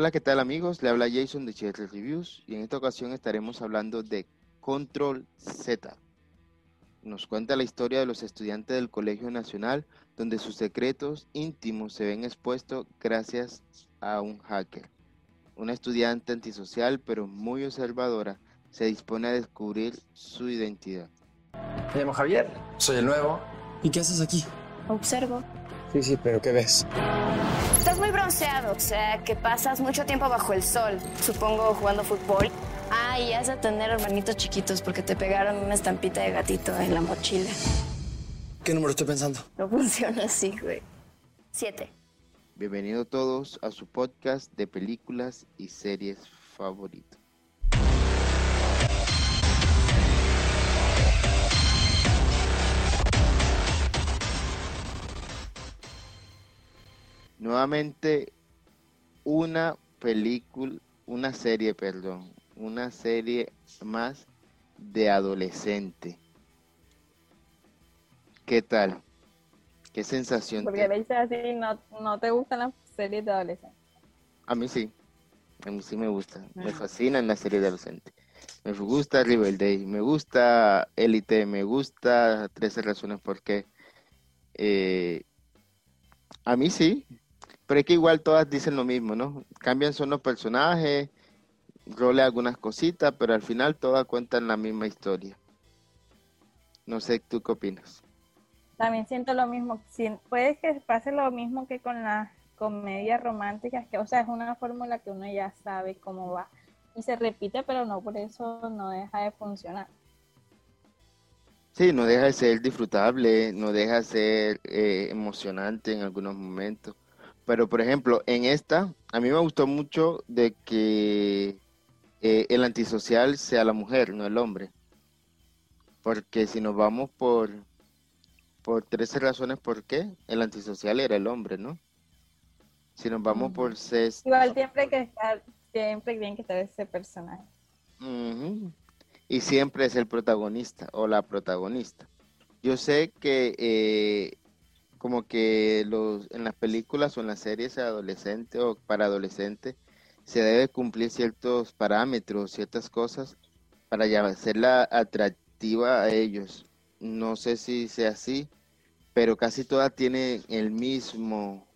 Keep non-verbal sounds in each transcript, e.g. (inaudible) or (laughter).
Hola, ¿qué tal amigos? Le habla Jason de Cherry Reviews y en esta ocasión estaremos hablando de Control Z. Nos cuenta la historia de los estudiantes del Colegio Nacional donde sus secretos íntimos se ven expuestos gracias a un hacker. Una estudiante antisocial pero muy observadora se dispone a descubrir su identidad. Me llamo Javier, soy el nuevo. ¿Y qué haces aquí? Observo. Sí, sí, pero ¿qué ves? Bronceado, o sea, que pasas mucho tiempo bajo el sol, supongo jugando fútbol. Ah, y has de tener hermanitos chiquitos porque te pegaron una estampita de gatito en la mochila. ¿Qué número estoy pensando? No funciona así, güey. Siete. Bienvenidos todos a su podcast de películas y series favorito. Nuevamente una película, una serie, perdón, una serie más de adolescente. ¿Qué tal? ¿Qué sensación? Porque dices así, no, no te gustan las series de adolescentes. A mí sí. A mí sí me gusta. Me Ah. fascinan las series de adolescente. Me gusta Riverdale, me gusta Elite, me gusta 13 razones por qué. Eh, a mí sí, pero es que igual todas dicen lo mismo, ¿no? Cambian son los personajes, role algunas cositas, pero al final todas cuentan la misma historia. No sé, ¿tú qué opinas? También siento lo mismo. puede que pase lo mismo que con las comedias románticas, que, o sea, es una fórmula que uno ya sabe cómo va. Y se repite, pero no por eso no deja de funcionar. Sí, no deja de ser disfrutable, no deja de ser eh, emocionante en algunos momentos. Pero, por ejemplo, en esta, a mí me gustó mucho de que eh, el antisocial sea la mujer, no el hombre. Porque si nos vamos por, por 13 razones por qué, el antisocial era el hombre, ¿no? Si nos vamos por ses- Igual siempre hay que estar, siempre tiene que estar ese personaje. Y siempre es el protagonista o la protagonista. Yo sé que eh, como que los, en las películas o en las series de adolescente o para adolescente se debe cumplir ciertos parámetros, ciertas cosas para hacerla atractiva a ellos. No sé si sea así, pero casi todas tienen el mismo,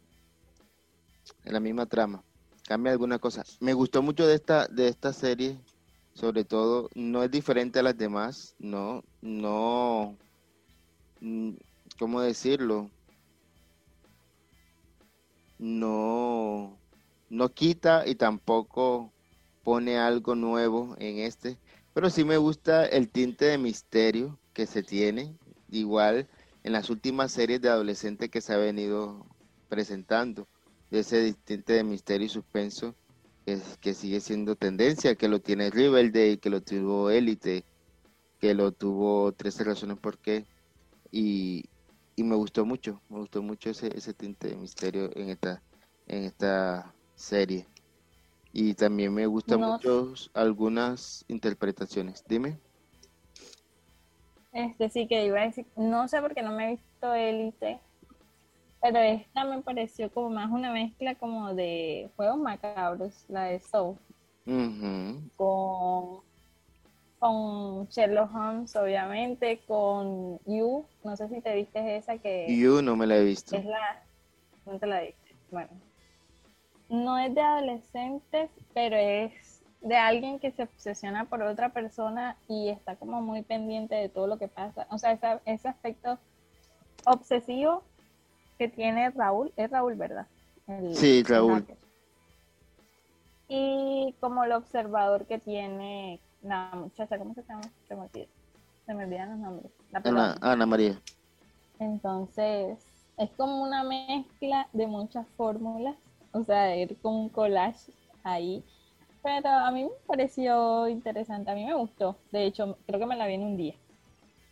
la misma trama. Cambia alguna cosa. Me gustó mucho de esta, de esta serie, sobre todo, no es diferente a las demás, no, no, mm, ¿cómo decirlo? No, no quita y tampoco pone algo nuevo en este, pero sí me gusta el tinte de misterio que se tiene, igual en las últimas series de adolescente que se ha venido presentando, ese tinte de misterio y suspenso que, que sigue siendo tendencia, que lo tiene Riverdale, que lo tuvo Elite, que lo tuvo 13 razones por qué, y, y me gustó mucho, me gustó mucho ese, ese tinte de misterio en esta, en esta serie. Y también me gustan No mucho algunas interpretaciones. Dime. Este sí que iba a decir, no sé por qué no me he visto Élite, pero esta me pareció como más una mezcla como de juegos macabros, la de Soul, con, con Sherlock Holmes, obviamente, con You, no sé si te viste esa que You no me la he visto. es la, no te la viste, bueno, no es de adolescentes, pero es de alguien que se obsesiona por otra persona y está como muy pendiente de todo lo que pasa. O sea, esa- ese aspecto obsesivo que tiene Raúl, es Raúl, ¿verdad? El- Sí, Raúl. Y como el observador que tiene la muchacha, ¿cómo se llama? Se me olvida. Se me olvidan los nombres. La Ana, María. Entonces, es como una mezcla de muchas fórmulas, o sea, ir con un collage ahí. Pero a mí me pareció interesante, a mí me gustó. De hecho, creo que me la vi en un día.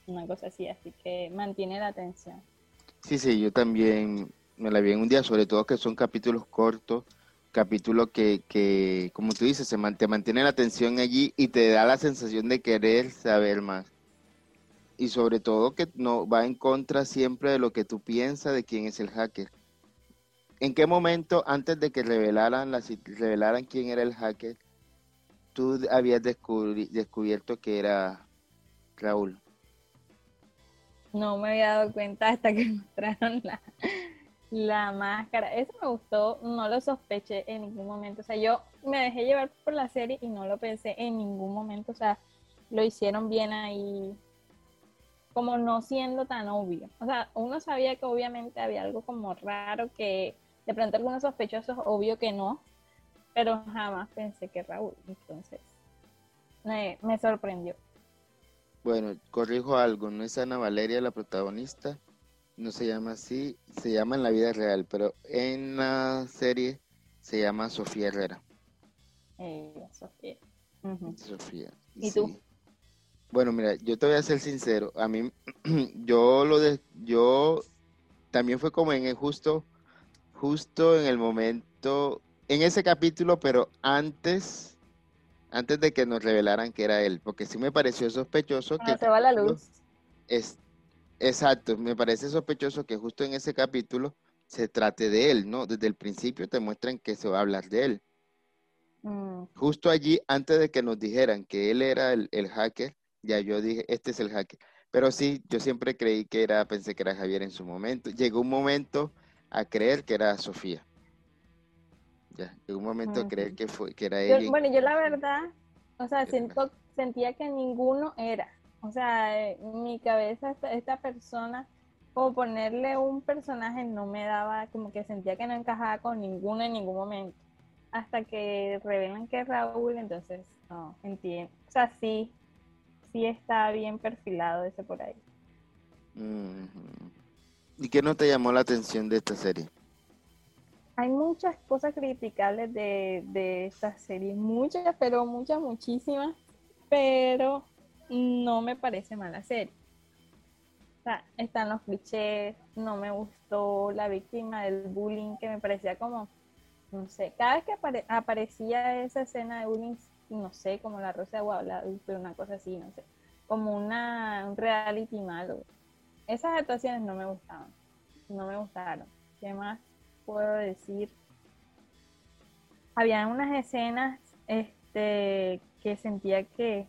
Una cosa así, así que mantiene la atención. Sí, sí, yo también me la vi en un día, sobre todo que son capítulos cortos, capítulos que, que como tú dices, se te mantiene la atención allí y te da la sensación de querer saber más. Y sobre todo que no va en contra siempre de lo que tú piensas de quién es el hacker. ¿En qué momento, antes de que revelaran, la, revelaran quién era el hacker, tú habías descubierto que era Raúl? No me había dado cuenta hasta que (laughs) mostraron la, la máscara. Eso me gustó, no lo sospeché en ningún momento. O sea, yo me dejé llevar por la serie y no lo pensé en ningún momento. O sea, lo hicieron bien ahí, como no siendo tan obvio. O sea, uno sabía que obviamente había algo como raro, que de pronto algunos sospechosos, obvio que no, pero jamás pensé que Raúl. Entonces, me, me sorprendió. Bueno, corrijo algo, no es Ana Valeria la protagonista, no se llama así, se llama en la vida real, pero en la serie se llama Sofía Herrera. Eh, Sofía. Sofía. ¿Y tú? Bueno, mira, yo te voy a ser sincero, a mí, (clears throat) yo lo de, yo también fue como en el justo, justo en el momento, en ese capítulo, pero antes antes de que nos revelaran que era él, porque sí me pareció sospechoso que... se va la luz. Es, exacto, me parece sospechoso que justo en ese capítulo se trate de él, ¿no? Desde el principio te muestran que se va a hablar de él. Mm. Justo allí, antes de que nos dijeran que él era el, el, hacker, ya yo dije, este es el hacker. Pero sí, yo siempre creí que era, pensé que era Javier en su momento. Llegó un momento a creer que era Sofía. Ya, en un momento creer que fue que era ella. bueno, yo la verdad, o sea, siento, sentía que ninguno era. O sea, en mi cabeza esta, persona, como ponerle un personaje no me daba, como que sentía que no encajaba con ninguno en ningún momento. Hasta que revelan que es Raúl, entonces, no, entiendo. O sea, sí, sí está bien perfilado ese por ahí. ¿Y qué no te llamó la atención de esta serie? hay muchas cosas criticables de, de esta serie, muchas, pero muchas, muchísimas, pero no me parece mala serie. O están los clichés, no me gustó la víctima del bullying, que me parecía como, no sé, cada vez que aparecía esa escena de bullying, no sé, como la Rosa de Guadalupe, una cosa así, no sé, como una, un reality malo. Esas actuaciones no me gustaban, no me gustaron. ¿Qué más? puedo decir? Había unas escenas este, que sentía que,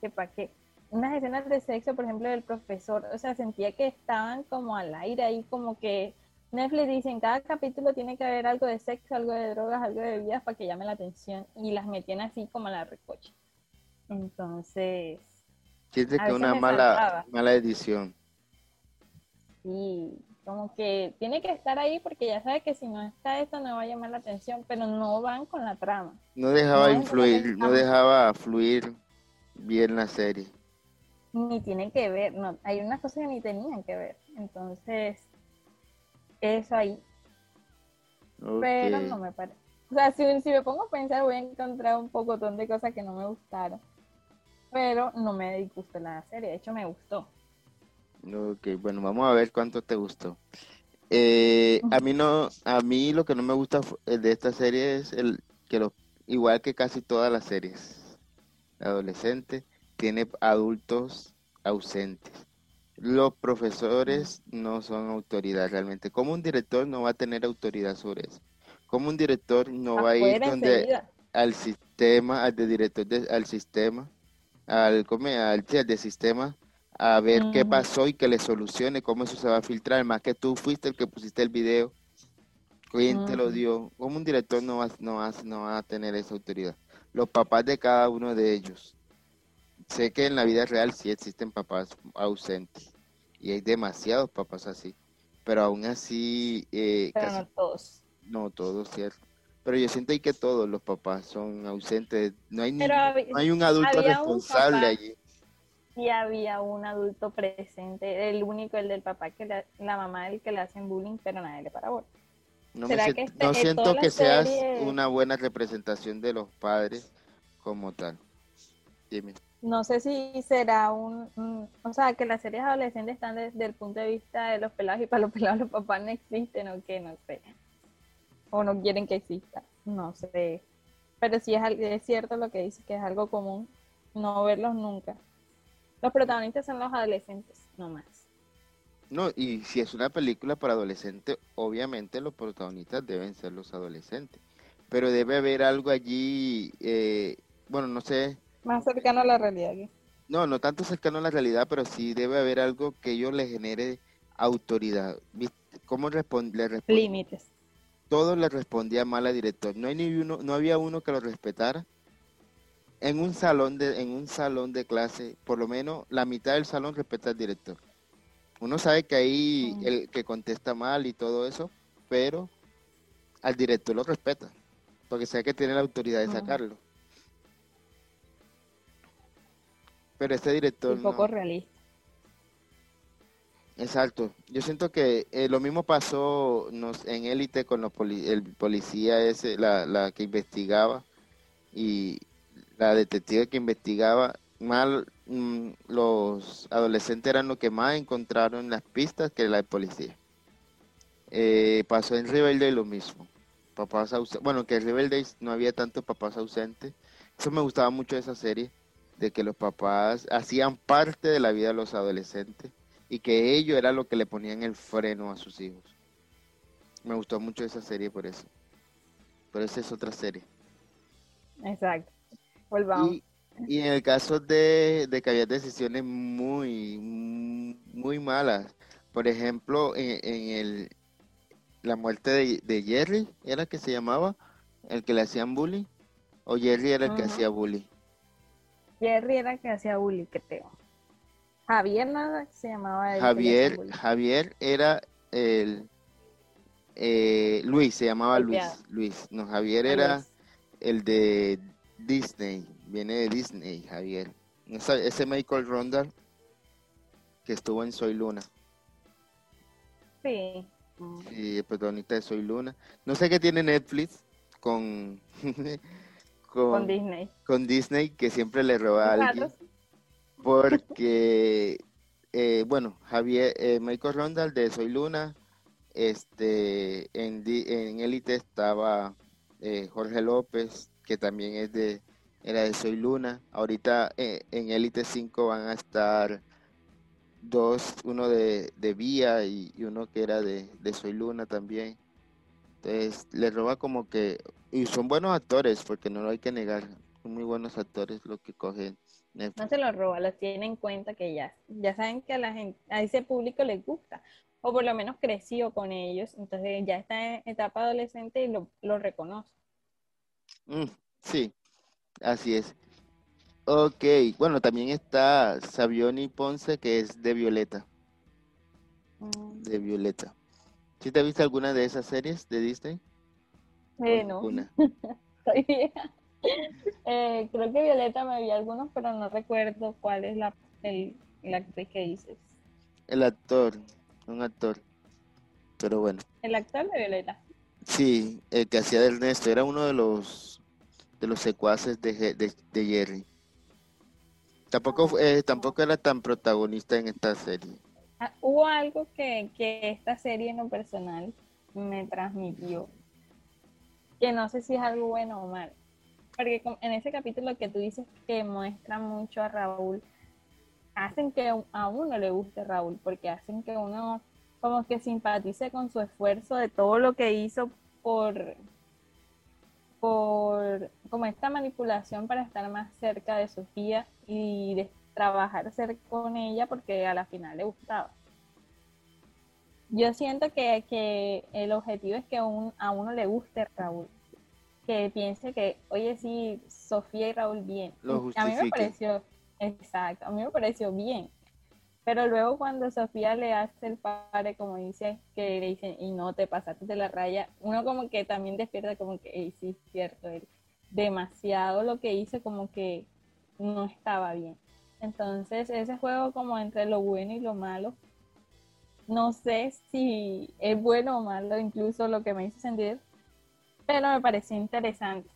que para qué. Unas escenas de sexo, por ejemplo, del profesor, o sea, sentía que estaban como al aire ahí, como que Netflix dice, en cada capítulo tiene que haber algo de sexo, algo de drogas, algo de bebidas para que llame la atención y las metían así como a la recocha. Entonces... Siente que una mala, mala edición. Sí, como que tiene que estar ahí porque ya sabe que si no está esto no va a llamar la atención, pero no van con la trama. No dejaba influir, no dejaba fluir bien la serie. Ni tiene que ver, no, hay unas cosas que ni tenían que ver. Entonces, eso ahí. Pero no me parece. O sea, si, si me pongo a pensar, voy a encontrar un poco de cosas que no me gustaron. Pero no me disgustó la serie, de hecho me gustó. Ok, bueno, vamos a ver cuánto te gustó. Eh, a mí no, a mí lo que no me gusta de esta serie es el que lo, igual que casi todas las series adolescentes, tiene adultos ausentes. Los profesores no son autoridad realmente. Como un director no va a tener autoridad sobre eso? Como un director no va a ir donde al sistema, al de director al sistema, al, al, al de sistema a ver qué pasó y que le solucione cómo eso se va a filtrar, más que tú fuiste el que pusiste el video, quién te lo dio, como un director no va, no, va, no va a tener esa autoridad. Los papás de cada uno de ellos. Sé que en la vida real sí existen papás ausentes y hay demasiados papás así, pero aún así... Eh, no todos. No todos, cierto. Pero yo siento que todos los papás son ausentes. No hay, no hay un adulto responsable allí y había un adulto presente, el único, el del papá, que la, mamá del que le hacen bullying, pero nadie le para No, este, siento que seas una buena representación de los padres como tal. Dime. No sé si será un, o sea, que las series adolescentes están desde el punto de vista de los pelados y para los (laughs) pelados los papás no existen o qué, no sé. O no quieren que exista, no sé. Pero sí es, es cierto lo que dice, que es algo común no verlos nunca. Los protagonistas son los adolescentes, no más. No, y si es una película para adolescentes, obviamente los protagonistas deben ser los adolescentes. Pero debe haber algo allí, eh, bueno, no sé. Más cercano a la realidad. No, no tanto cercano a la realidad, pero sí debe haber algo que ellos le genere autoridad. ¿Cómo le responde? Límites. Todos le respondían mal al director. No, hay ni uno, no había uno que lo respetara. En un salón de, en un salón de clase, por lo menos la mitad del salón respeta al director. Uno sabe que ahí el que contesta mal y todo eso, pero al director lo respeta, porque sabe que tiene la autoridad de sacarlo. Pero este director. Un poco realista. Exacto. Yo siento que eh, lo mismo pasó nos, en Élite con los el policía ese, la, la que investigaba y la detective que investigaba. Mal, mm, los adolescentes eran los que más encontraron las pistas que la policía. Eh, pasó en Rebelde lo mismo. Papás Bueno, que en Rebelde no había tantos papás ausentes. Eso me gustaba mucho de esa serie de que los papás hacían parte de la vida de los adolescentes y que ello era lo que le ponían el freno a sus hijos. Me gustó mucho esa serie por eso. Pero esa es otra serie. Exacto. Volvamos. Y, en el caso de, que había decisiones muy, muy malas. Por ejemplo, en, el la muerte de, Jerry, ¿era que se llamaba? ¿El que le hacían bullying? ¿O Jerry era el que hacía bullying? Jerry era el que hacía bullying, creo. Javier nada se llamaba Javier, Javier era el eh, Luis, se llamaba Luis. Luis. No, Javier era el de Disney. Viene de Disney, Javier. Ese Michael Rondal que estuvo en Soy Luna. Sí. Sí, el protagonista de Soy Luna. No sé qué tiene Netflix con (laughs) (laughs) con, Disney. Con Disney, que siempre le roba a alguien. Porque, (laughs) eh, bueno, Javier, eh, Michael Rondal de Soy Luna, este, en, en Elite estaba eh, Jorge López, que también es de, era de Soy Luna. Ahorita en Elite 5 van a estar dos, uno de, de Vía y, uno que era de, de Soy Luna también. Entonces, le roba como que y son buenos actores, porque no lo hay que negar. Son muy buenos actores lo que cogen. No se los roba, los tiene en cuenta que ya, ya saben que a la gente, a ese público les gusta, o por lo menos creció con ellos, entonces ya está en etapa adolescente y lo, lo reconoce. Mm, sí, así es. Ok, bueno, también está Savioni Ponce, que es de Violeta. Mm. De Violeta. ¿Sí te has visto alguna de esas series de Disney? Eh, no. (laughs) eh, creo que Violeta me vi algunos, pero no recuerdo cuál es la, el, actriz que dices. El actor, un actor. Pero bueno. ¿El actor de Violeta? Sí, el que hacía de Ernesto, era uno de los de los secuaces de, de, Jerry. Tampoco, eh, tampoco era tan protagonista en esta serie. Ah, hubo algo que, que esta serie en lo personal me transmitió que no sé si es algo bueno o malo. Porque en ese capítulo que tú dices que muestra mucho a Raúl, hacen que a uno le guste Raúl, porque hacen que uno como que simpatice con su esfuerzo de todo lo que hizo por, por como esta manipulación para estar más cerca de Sofía y de trabajar cerca con ella porque a la final le gustaba. Yo siento que, el objetivo es que a uno le guste Raúl. Que piense que, oye, sí, Sofía y Raúl bien. a mí me pareció, exacto, a mí me pareció bien. Pero luego cuando Sofía le hace el padre, como dice, que le dicen, y no te pasaste de la raya, uno como que también despierta como que, sí, es cierto, él demasiado lo que hizo como que no estaba bien. Entonces, ese juego como entre lo bueno y lo malo, no sé si es bueno o malo, incluso lo que me hizo sentir, pero me pareció interesante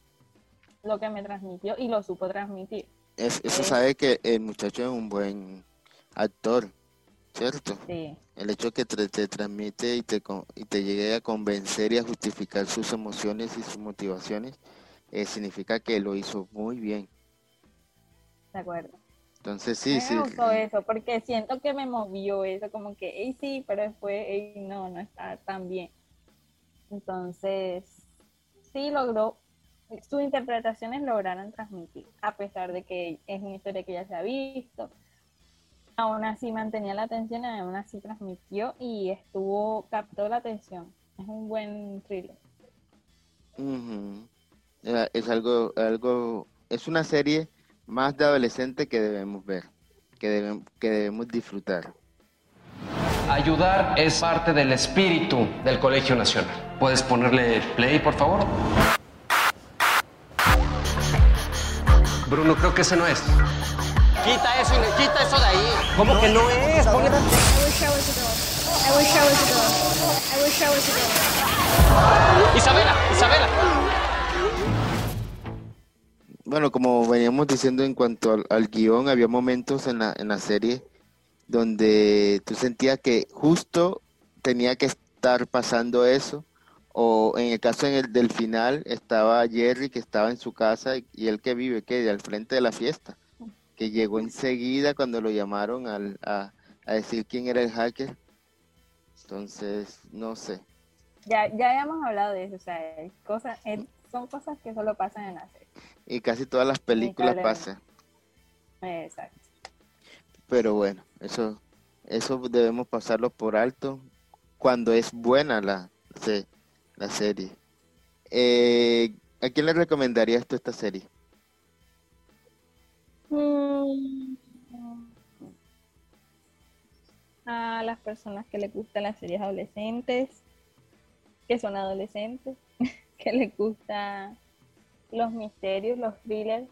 lo que me transmitió y lo supo transmitir. eso sabe que el muchacho es un buen actor, ¿cierto? Sí. El hecho que te, transmite y te, y te llegue a convencer y a justificar sus emociones y sus motivaciones, eh, significa que lo hizo muy bien. De acuerdo. Entonces sí, me sí. gustó eso, porque siento que me movió eso, como que, ey, sí, pero después, ey, no, no está tan bien. Entonces, sí logró, sus interpretaciones lograron transmitir, a pesar de que es una historia que ya se ha visto. Aún así mantenía la atención, aún así transmitió y estuvo, captó la atención. Es un buen thriller. Ujú. Era- Es algo, algo, es una serie más de adolescente que debemos ver, que debemos, que debemos disfrutar. Ayudar es parte del espíritu del Colegio Nacional. ¿Puedes ponerle play, por favor? Bruno, creo que ese no es. Quita eso, quita eso de ahí. ¿Cómo que no es? Ponle- I wish Bueno, como veníamos diciendo en cuanto al, al guion, había momentos en la, en la serie donde tú sentías que justo tenía que estar pasando eso, o en el caso en el, del final estaba Jerry que estaba en su casa y, él que vive, que al frente de la fiesta, que llegó enseguida cuando lo llamaron al- a, a decir quién era el hacker. Entonces, no sé. Ya, ya habíamos hablado de eso, o sea, cosas, son cosas que solo pasan en la serie. Y casi todas las películas pasan. Exacto. Pero bueno, eso, eso debemos pasarlo por alto cuando es buena la, la serie. Eh, ¿a quién le recomendarías tú esta serie? Mm. A las personas que les gustan las series adolescentes, que son adolescentes, que les gustan los misterios, los thrillers.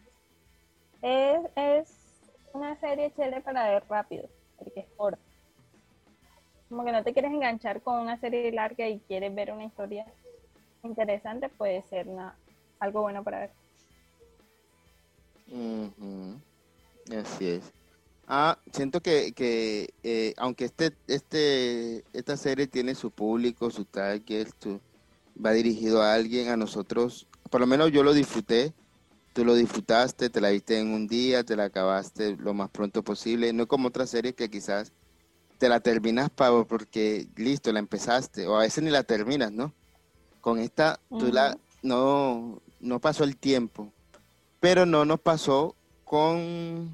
Es, es una serie chévere para ver rápido, porque es corta. Como que no te quieres enganchar con una serie larga y quieres ver una historia interesante, puede ser algo bueno para ver. Así es. Ah, siento que, que eh, aunque este, este, esta serie tiene su público, su target, su- va dirigido a alguien, a nosotros, por lo menos yo lo disfruté, tú lo disfrutaste, te la viste en un día, te la acabaste lo más pronto posible, no como otras series que quizás te la terminas pa- porque listo, la empezaste, o a veces ni la terminas, ¿no? Con esta, tú la, no, no pasó el tiempo, pero no nos pasó con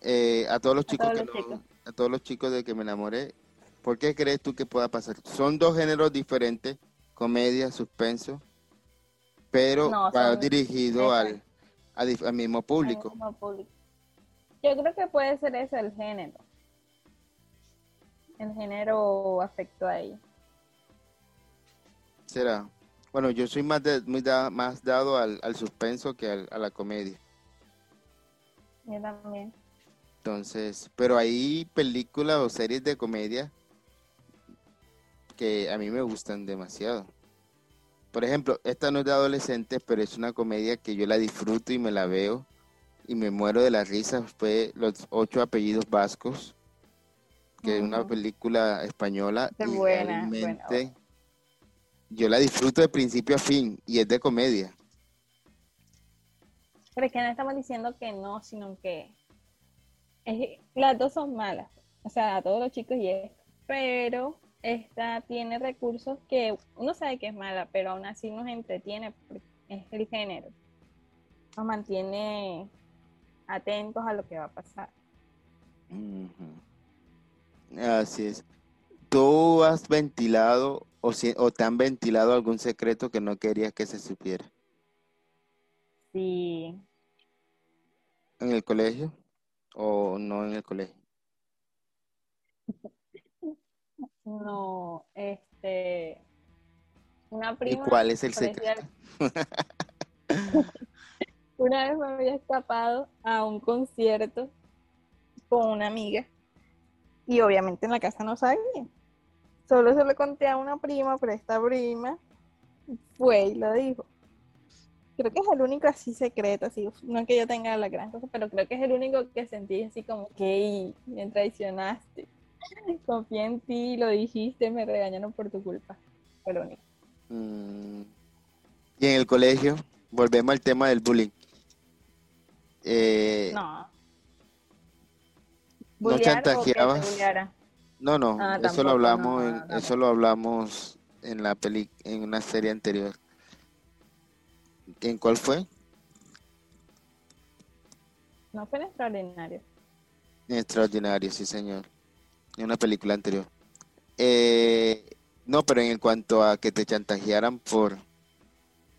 eh, a todos los chicos todos que no- a todos los chicos de que me enamoré. ¿Por qué crees tú que pueda pasar? Son dos géneros diferentes, comedia, suspenso, pero No, va dirigido al, a al mismo público. al mismo público. Yo creo que puede ser eso el género. El género afectó ahí. ¿Será? Bueno, yo soy más, de- muy da- más dado al, al suspenso que al- a la comedia. Yo también. Entonces, pero hay películas o series de comedia que a mí me gustan demasiado. Por ejemplo, esta no es de adolescentes, pero es una comedia que yo la disfruto y me la veo y me muero de la risa. Fue Los Ocho Apellidos Vascos, que es una película española y buena, buena, realmente yo la disfruto de principio a fin y es de comedia. Pero es que no estamos diciendo que no, sino que es- las dos son malas. O sea, a todos los chicos y esto. Pero esta tiene recursos que uno sabe que es mala, pero aún así nos entretiene porque es el género. Nos mantiene atentos a lo que va a pasar. Así es. ¿Tú has ventilado o, si- o te han ventilado algún secreto que no querías que se supiera Sí, en el colegio o no en el colegio? No, este, una ¿Y prima. cuál es el secreto? (laughs) Una vez me había escapado a un concierto con una amiga y obviamente en la casa no sabía. Solo se lo conté a una prima, pero esta prima fue y lo dijo. Creo que es el único así secreto, así, no es que yo tenga la gran cosa, pero creo que es el único que sentí así como que "Ey, me traicionaste. (laughs) Confié en ti, lo dijiste, me regañaron por tu culpa. Fue lo único. Mm, Y en el colegio, volvemos al tema del bullying. Eh, No, no ¿Bullear o que te chantajeabas. bulleara? No, no, Ah, eso tampoco, lo hablamos no, en, no, no. eso lo hablamos en la peli, en una serie anterior. ¿En cuál fue? No fue extraordinario. Extraordinario, sí, señor. En una película anterior. Eh, no, pero en cuanto a que te chantajearan por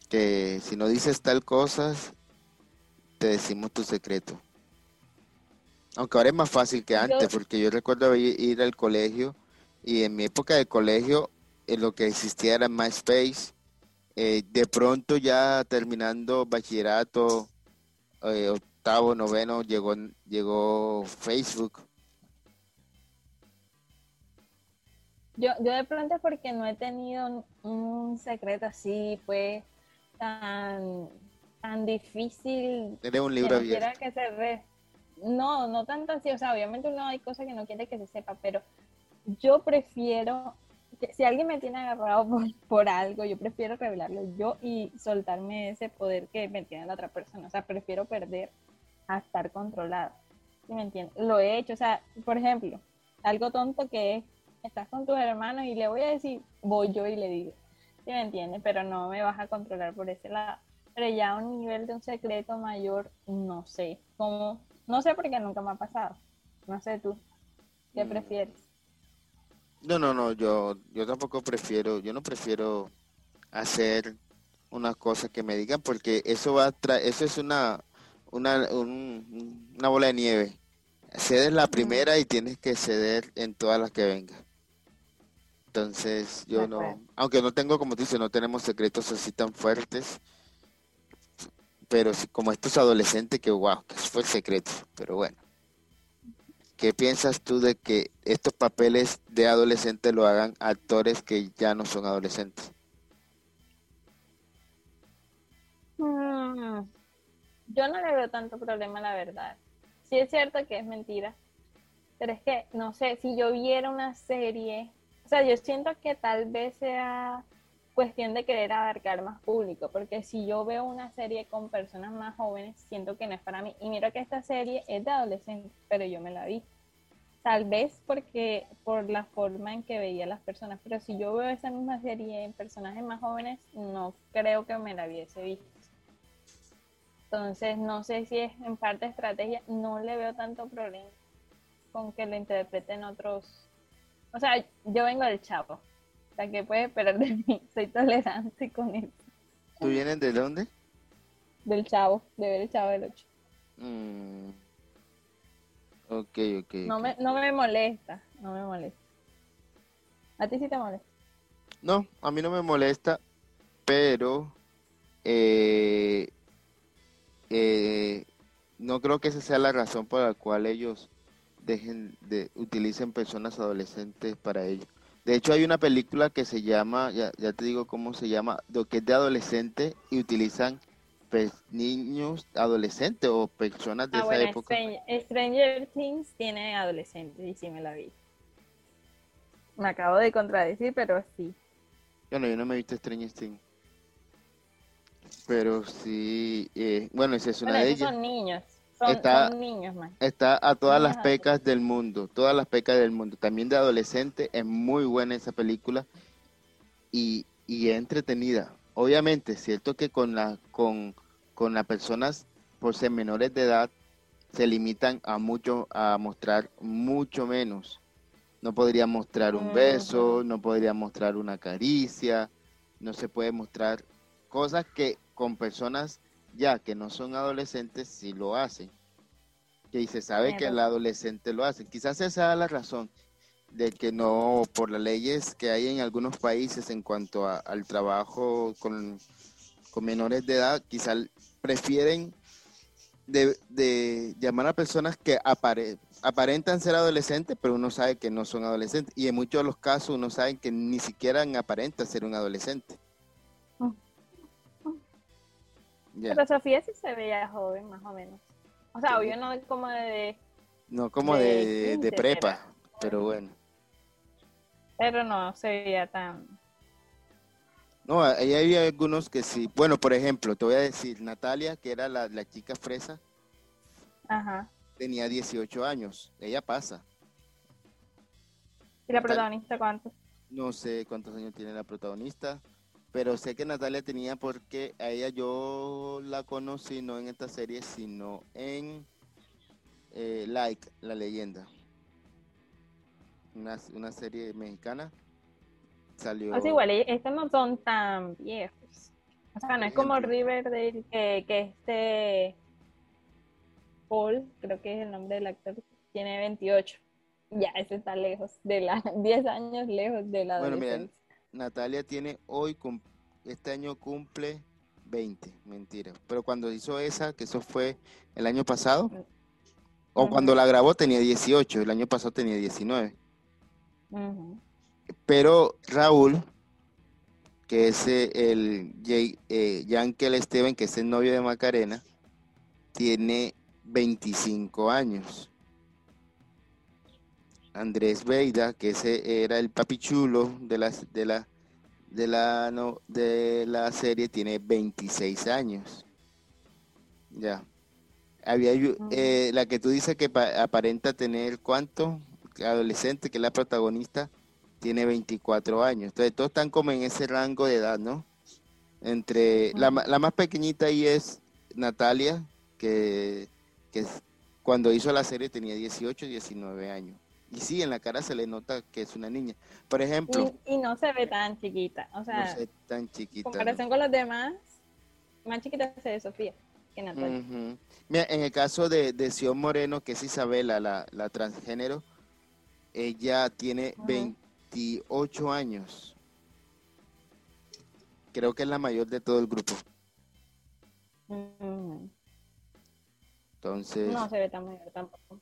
que si no dices tal cosas, te decimos tu secreto. Aunque ahora es más fácil que antes, porque yo recuerdo ir, al colegio y en mi época de colegio eh, lo que existía era MySpace. Eh, de pronto ya terminando bachillerato, eh, octavo, noveno, llegó, llegó Facebook. Yo, yo de pronto es porque no he tenido un, secreto así, pues, tan, tan difícil Eres un que libro no que se re... No, no tanto así, o sea, obviamente uno hay cosas que no quiere que se sepa, pero yo prefiero, que si alguien me tiene agarrado (laughs) por, por algo, yo prefiero revelarlo yo y soltarme ese poder que me tiene la otra persona, o sea, prefiero perder a estar controlada, ¿sí me entiendes? Lo he hecho, o sea, por ejemplo, algo tonto que es, estás con tus hermanos y le voy a decir, voy yo y le digo, ¿sí me entiendes? Pero no me vas a controlar por ese lado. Pero ya a un nivel de un secreto mayor, no sé. Como, no sé porque nunca me ha pasado. No sé tú. ¿Qué Mm. prefieres? No, no, no, yo, yo tampoco prefiero, yo no prefiero hacer una cosa que me digan porque eso va a eso es una, una, un- una bola de nieve. Cedes la primera y tienes que ceder en todas las que vengan. Entonces, yo no, aunque no tengo, como tú dices, no tenemos secretos así tan fuertes, pero sí, como estos adolescentes que, wow, que fue el secreto, pero bueno. ¿Qué piensas tú de que estos papeles de adolescente lo hagan actores que ya no son adolescentes? Mm, Yo no le veo tanto problema, la verdad. Sí es cierto que es mentira, pero es que, no sé, si yo viera una serie, o sea, yo siento que tal vez sea cuestión de querer abarcar más público, porque si yo veo una serie con personas más jóvenes, siento que no es para mí. Y mira que esta serie es de adolescentes, pero yo me la vi. Tal vez porque por la forma en que veía a las personas, pero si yo veo esa misma serie en personajes más jóvenes, no creo que me la hubiese visto. Entonces, no sé si es en parte estrategia, no le veo tanto problema con que lo interpreten otros. O sea, yo vengo del chavo, o sea, ¿qué puede esperar de mí? (laughs) Soy tolerante con eso. ¿Tú vienes de dónde? Del chavo, de ver el chavo del 8. Mm, ok, ok. No me, no me molesta, no me molesta. ¿A ti sí te molesta? No, a mí no me molesta, pero eh, eh, no creo que esa sea la razón por la cual ellos dejen de utilicen personas adolescentes para ello. De hecho, hay una película que se llama, ya, ya te digo cómo se llama, lo que es de adolescente y utilizan pues, niños adolescentes o personas de Ah, esa bueno, época. Stranger, Stranger Things tiene adolescentes y sí me la vi. Me acabo de contradecir, pero sí. Bueno, yo no me he visto Stranger Things. Pero sí, eh, bueno, esa es una Bueno, de ellas. son niños. Son, Está- son niños más. Está a todas las pecas del mundo, todas las pecas del mundo. También de adolescente, es muy buena esa película y, y es entretenida. Obviamente, cierto que con la, con, con las personas por ser menores de edad se limitan a mucho, a mostrar mucho menos. No podría mostrar un beso, no podría mostrar una caricia, no se puede mostrar cosas que con personas ya que no son adolescentes sí lo hacen. Que se sabe que el adolescente lo hace. Quizás esa sea la razón de que no, por las leyes que hay en algunos países en cuanto a- al trabajo con, con menores de edad, quizás prefieren de, de llamar a personas que apare- aparentan ser adolescentes, pero uno sabe que no son adolescentes. Y en muchos de los casos uno sabe que ni siquiera aparenta ser un adolescente. Ya. Pero Sofía sí se veía joven, más o menos. O sea, obvio no como de... No como de de, de 15 prepa, pero bueno. Pero no se veía tan... No, ahí había algunos que sí. Bueno, por ejemplo, te voy a decir, Natalia, que era la, la chica fresa, Ajá. tenía 18 años. Ella pasa. ¿Y la protagonista cuántos? No sé cuántos años tiene la protagonista, pero sé que Natalia tenía porque a ella yo la conocí no en esta serie, sino en eh, Like, la leyenda. Una, una serie mexicana. Salió. Así igual, e- estos no son tan viejos. O sea, no es como. Riverdale, que, que este Paul, creo que es el nombre del actor, tiene 28. Ya, ese está lejos, de la (laughs) 10 años lejos de la Bueno, miren, adolescencia. Natalia tiene hoy, este año cumple 20, mentira. Pero cuando hizo esa, que eso fue el año pasado, o cuando la grabó tenía 18, el año pasado tenía 19. Ujú. Pero Raúl, que es eh, el Jay- eh, Yankel Esteban, que es el novio de Macarena, tiene 25 años. Andrés Veida, que ese era el papi chulo de la, de la, de la, no- de la serie, tiene 26 años. Ya. Había Ujú. eh, la que tú dices que pa- aparenta tener cuánto, adolescente, que es la protagonista, tiene 24 años. Entonces todos están como en ese rango de edad, ¿no? Entre la, la más pequeñita ahí es Natalia, que, que cuando hizo la serie tenía 18, 19 años. Y sí, en la cara se le nota que es una niña. Por ejemplo, Y, y no se ve tan chiquita. O no sea, sé, tan en chiquita. ¿no? comparación con los demás, más chiquita se ve Sofía que Natalia. Mira, en el caso de, de Sion Moreno, que es Isabela, la, la transgénero, ella tiene Ujú. 28 años. Creo que es la mayor de todo el grupo. Ujú. Entonces, No se ve tan mayor tampoco.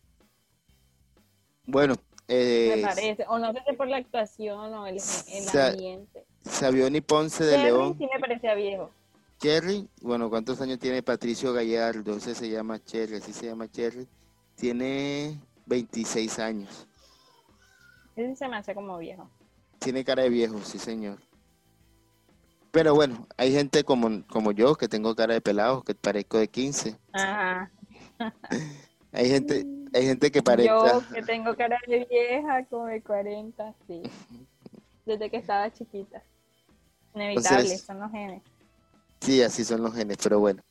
Bueno, Me eh, parece. O no sé si por la actuación o el, el ambiente. Savioni Ponce de Terry León, sí me parecía viejo. Cherry, bueno, ¿cuántos años tiene Patricio Gallardo? Ese se llama Cherry, así se llama Cherry. Tiene 26 años. Ese se me hace como viejo. Tiene cara de viejo, sí, señor. Pero bueno, hay gente como, como yo que tengo cara de pelado, que parezco de 15. Ajá. (laughs) Hay gente, hay gente que Yo parezca. que tengo cara de vieja, como de 40, sí. Desde que estaba chiquita. Inevitable, son los genes. Sí, así son los genes, pero bueno.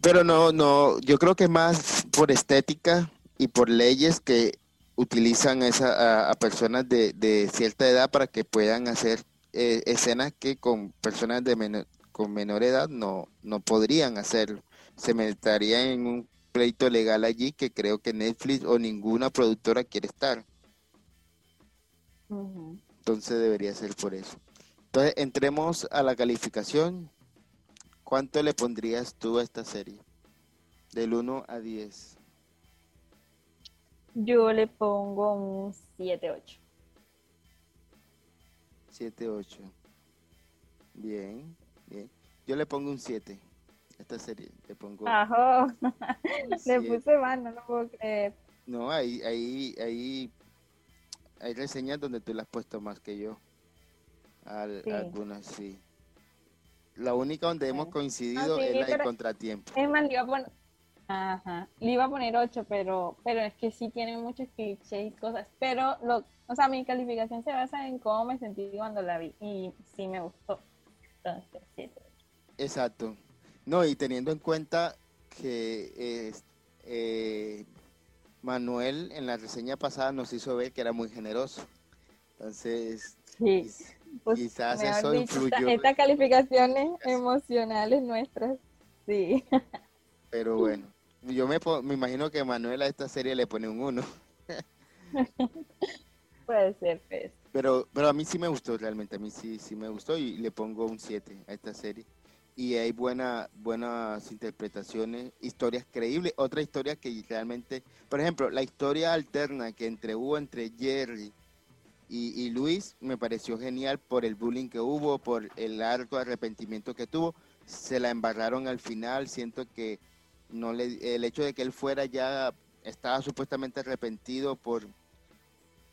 Pero no, no, yo creo que es más por estética y por leyes que utilizan esa, a, a personas de, de cierta edad para que puedan hacer eh, escenas que con personas de menor, con menor edad no, no podrían hacerlo. Se metería en un pleito legal allí que creo que Netflix o ninguna productora quiere estar. Ujú. Entonces debería ser por eso. Entonces, entremos a la calificación. ¿Cuánto le pondrías tú a esta serie? Del 1 a 10. Yo le pongo un 7-8. 7, 8. Bien, bien. Yo le pongo un 7. Esta serie le pongo Ajo, un (laughs) le puse mal, no lo puedo creer. No, ahí, ahí, ahí hay reseñas donde tú le has puesto más que yo. Al- Sí. Algunas sí. La única donde hemos coincidido sí, es la de contratiempo. Es más, le iba a poner. Ajá. Le iba a poner 8, pero, pero es que sí tiene muchos clichés y cosas. Pero, lo, o sea, mi calificación se basa en cómo me sentí cuando la vi. Y sí me gustó. Entonces, 7. Exacto. No, y teniendo en cuenta que es- eh, Manuel en la reseña pasada nos hizo ver que era muy generoso. Entonces, Sí. Pues, quizás eso dicho, influyó. estas calificaciones emocionales nuestras. Sí. (laughs) Pero bueno, yo me, me imagino que Manuel a esta serie le pone un 1. (laughs) Puede ser, pues. Pero, pero a mí sí me gustó realmente, a mí sí, sí me gustó y le pongo un 7 a esta serie. Y hay buena, buenas interpretaciones, historias creíbles. Otra historia que realmente, por ejemplo, la historia alterna que entre hubo entre Jerry y, Luis me pareció genial por el bullying que hubo, por el largo arrepentimiento que tuvo. Se la embarraron al final, siento que no le, el hecho de que él fuera ya estaba supuestamente arrepentido por,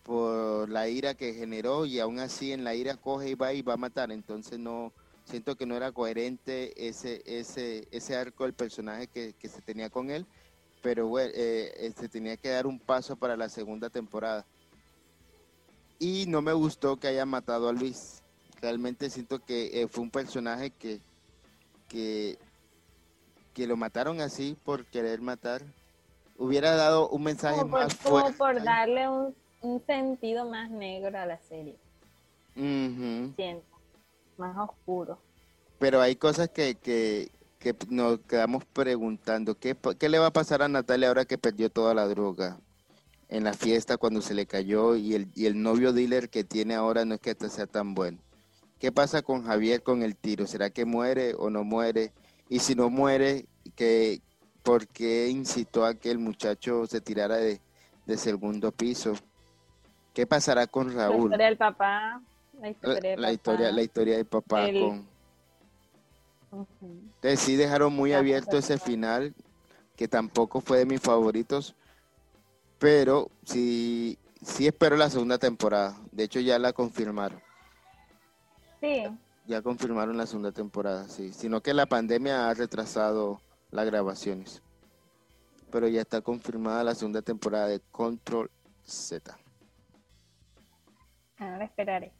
por la ira que generó y aún así en la ira coge y va y va a matar. Entonces no siento que no era coherente ese ese ese arco del personaje que, que se tenía con él pero bueno, eh, este, tenía que dar un paso para la segunda temporada. Y no me gustó que haya matado a Luis. Realmente siento que eh, fue un personaje que, que, que lo mataron así por querer matar. Hubiera dado un mensaje Como por, más como fuerte. por darle un, un sentido más negro a la serie. Ujú. Siento. Más oscuro. Pero hay cosas que, que, que nos quedamos preguntando. ¿qué, ¿Qué le va a pasar a Natalia ahora que perdió toda la droga? En la fiesta cuando se le cayó y el, y el novio dealer que tiene ahora no es que sea tan bueno. ¿Qué pasa con Javier con el tiro? ¿Será que muere o no muere? Y si no muere, ¿qué, ¿por qué incitó a que el muchacho se tirara de, de segundo piso? ¿Qué pasará con La Raúl? historia del papá. La historia La, del la historia, papá. la historia del papá El- con... Entonces sí dejaron muy La abierto ese final, que tampoco fue de mis favoritos, pero sí, sí espero la segunda temporada. De hecho ya la confirmaron, Sí, ya confirmaron la segunda temporada, sí. Sino que la pandemia ha retrasado las grabaciones. Pero ya está confirmada la segunda temporada de Control Z. ah, la esperaré.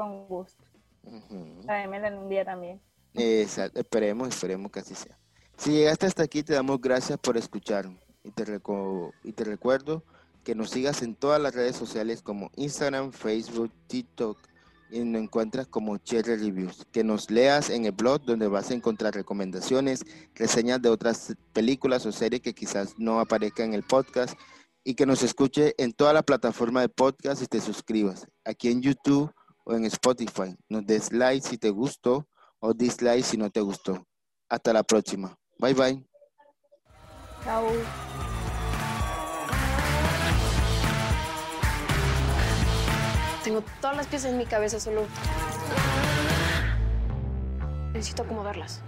Con gusto. Ujú. Tráemela en un día también. Exacto, esperemos, esperemos que así sea. Si llegaste hasta aquí, te damos gracias por escuchar. Y te, reco- y te recuerdo que nos sigas en todas las redes sociales como Instagram, Facebook, TikTok y nos encuentras como Cherry Reviews. Que nos leas en el blog donde vas a encontrar recomendaciones, reseñas de otras películas o series que quizás no aparezcan en el podcast y que nos escuche en toda la plataforma de podcast y te suscribas aquí en YouTube o en Spotify. Nos des like si te gustó o dislike si no te gustó. Hasta la próxima. Bye bye. Chao. Tengo todas las piezas en mi cabeza, solo necesito acomodarlas.